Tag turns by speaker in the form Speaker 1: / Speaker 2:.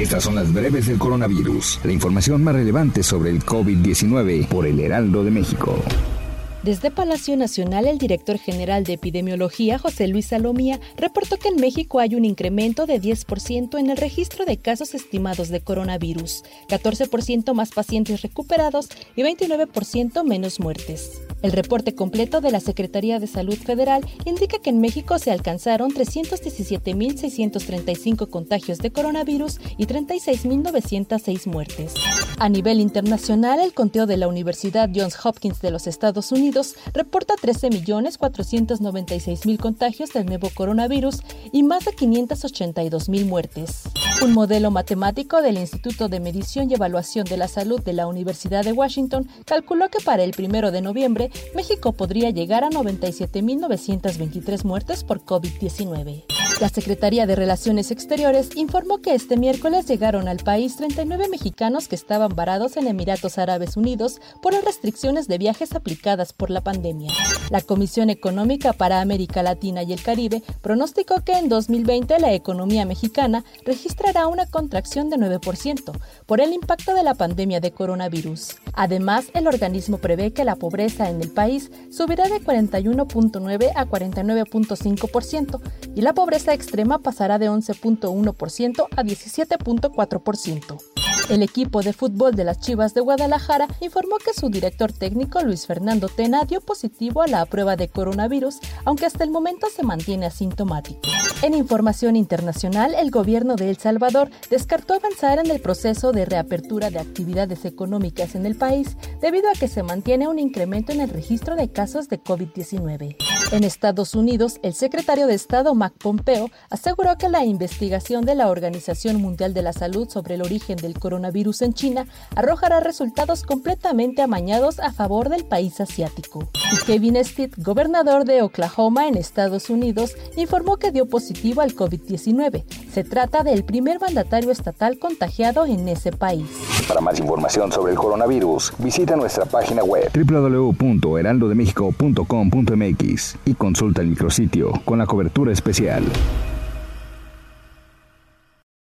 Speaker 1: Estas son las breves del coronavirus, la información más relevante sobre el COVID-19 por el Heraldo de México.
Speaker 2: Desde Palacio Nacional, el director general de epidemiología, José Luis Salomía, reportó que en México hay un incremento de 10% en el registro de casos estimados de coronavirus, 14% más pacientes recuperados y 29% menos muertes. El reporte completo de la Secretaría de Salud Federal indica que en México se alcanzaron 317.635 contagios de coronavirus y 36.906 muertes. A nivel internacional, el conteo de la Universidad Johns Hopkins de los Estados Unidos reporta 13.496.000 contagios del nuevo coronavirus y más de 582.000 muertes. Un modelo matemático del Instituto de Medición y Evaluación de la Salud de la Universidad de Washington calculó que para el 1 de noviembre México podría llegar a 97.923 muertes por COVID-19. La Secretaría de Relaciones Exteriores informó que este miércoles llegaron al país 39 mexicanos que estaban varados en Emiratos Árabes Unidos por las restricciones de viajes aplicadas por la pandemia. La Comisión Económica para América Latina y el Caribe pronosticó que en 2020 la economía mexicana registrará una contracción de 9% por el impacto de la pandemia de coronavirus. Además, el organismo prevé que la pobreza en el país subirá de 41.9 a 49.5% y la pobreza extrema pasará de 11.1% a 17.4%. El equipo de fútbol de las Chivas de Guadalajara informó que su director técnico Luis Fernando Tena dio positivo a la prueba de coronavirus, aunque hasta el momento se mantiene asintomático. En información internacional, el gobierno de El Salvador descartó avanzar en el proceso de reapertura de actividades económicas en el país debido a que se mantiene un incremento en el registro de casos de COVID-19. En Estados Unidos, el secretario de Estado Mac Pompeo aseguró que la investigación de la Organización Mundial de la Salud sobre el origen del coronavirus en China arrojará resultados completamente amañados a favor del país asiático. Y Kevin Stitt, gobernador de Oklahoma en Estados Unidos, informó que dio positivo al COVID-19. Se trata del primer mandatario estatal contagiado en ese país.
Speaker 1: Para más información sobre el coronavirus, visita nuestra página web www.heraldodemexico.com.mx y consulta el micrositio con la cobertura especial.